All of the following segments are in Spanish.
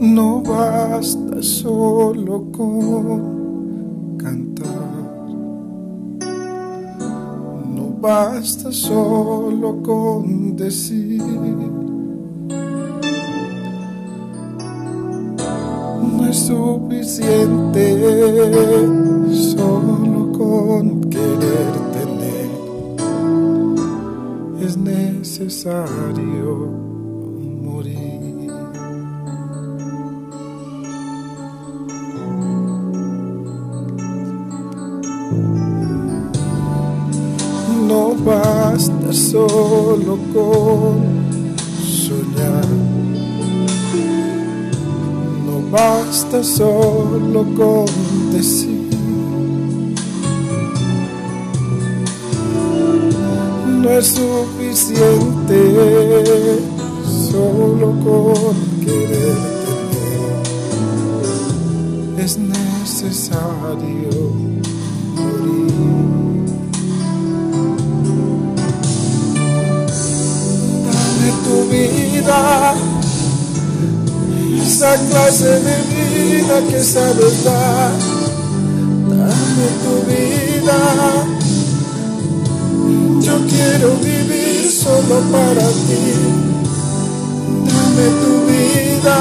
No basta solo con cantar. No basta solo con decir. No es suficiente solo con querer tener. Es necesario basta solo con soñar. No basta solo con decir. No es suficiente solo con querer tener. Es necesario esa clase de vida que sabes dar. Dame tu vida, yo quiero vivir solo para ti. Dame tu vida,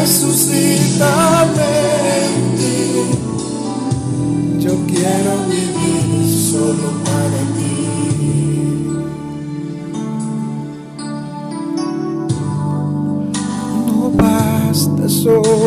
resucítame en ti. Yo quiero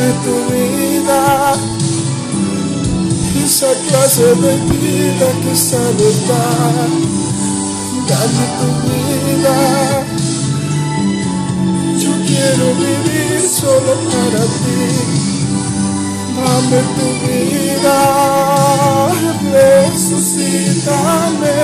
Dame tu vida, esa clase de vida que sabes dar. Dame tu vida, yo quiero vivir solo para ti. Dame tu vida, resucítame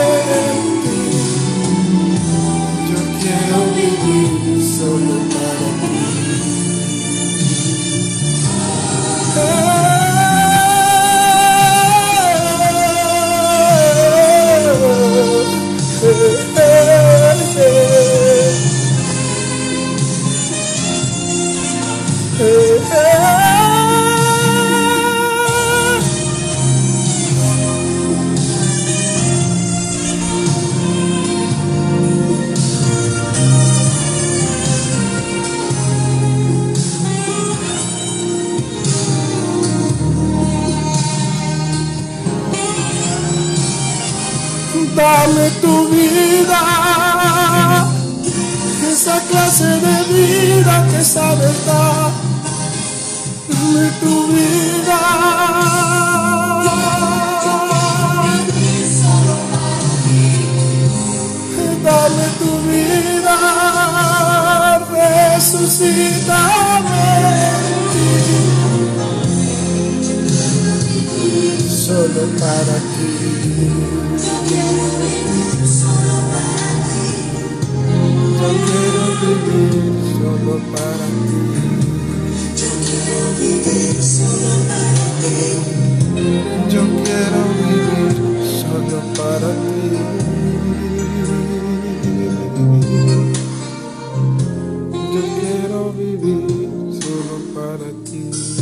Dame tu vida, esa clase de vida que sabes dar. Dame tu vida. Dame tu vida, resucítame en ti. Solo para ti. Yo quiero vivir solo para ti. Yo quiero vivir solo para ti. Yo quiero vivir solo para ti.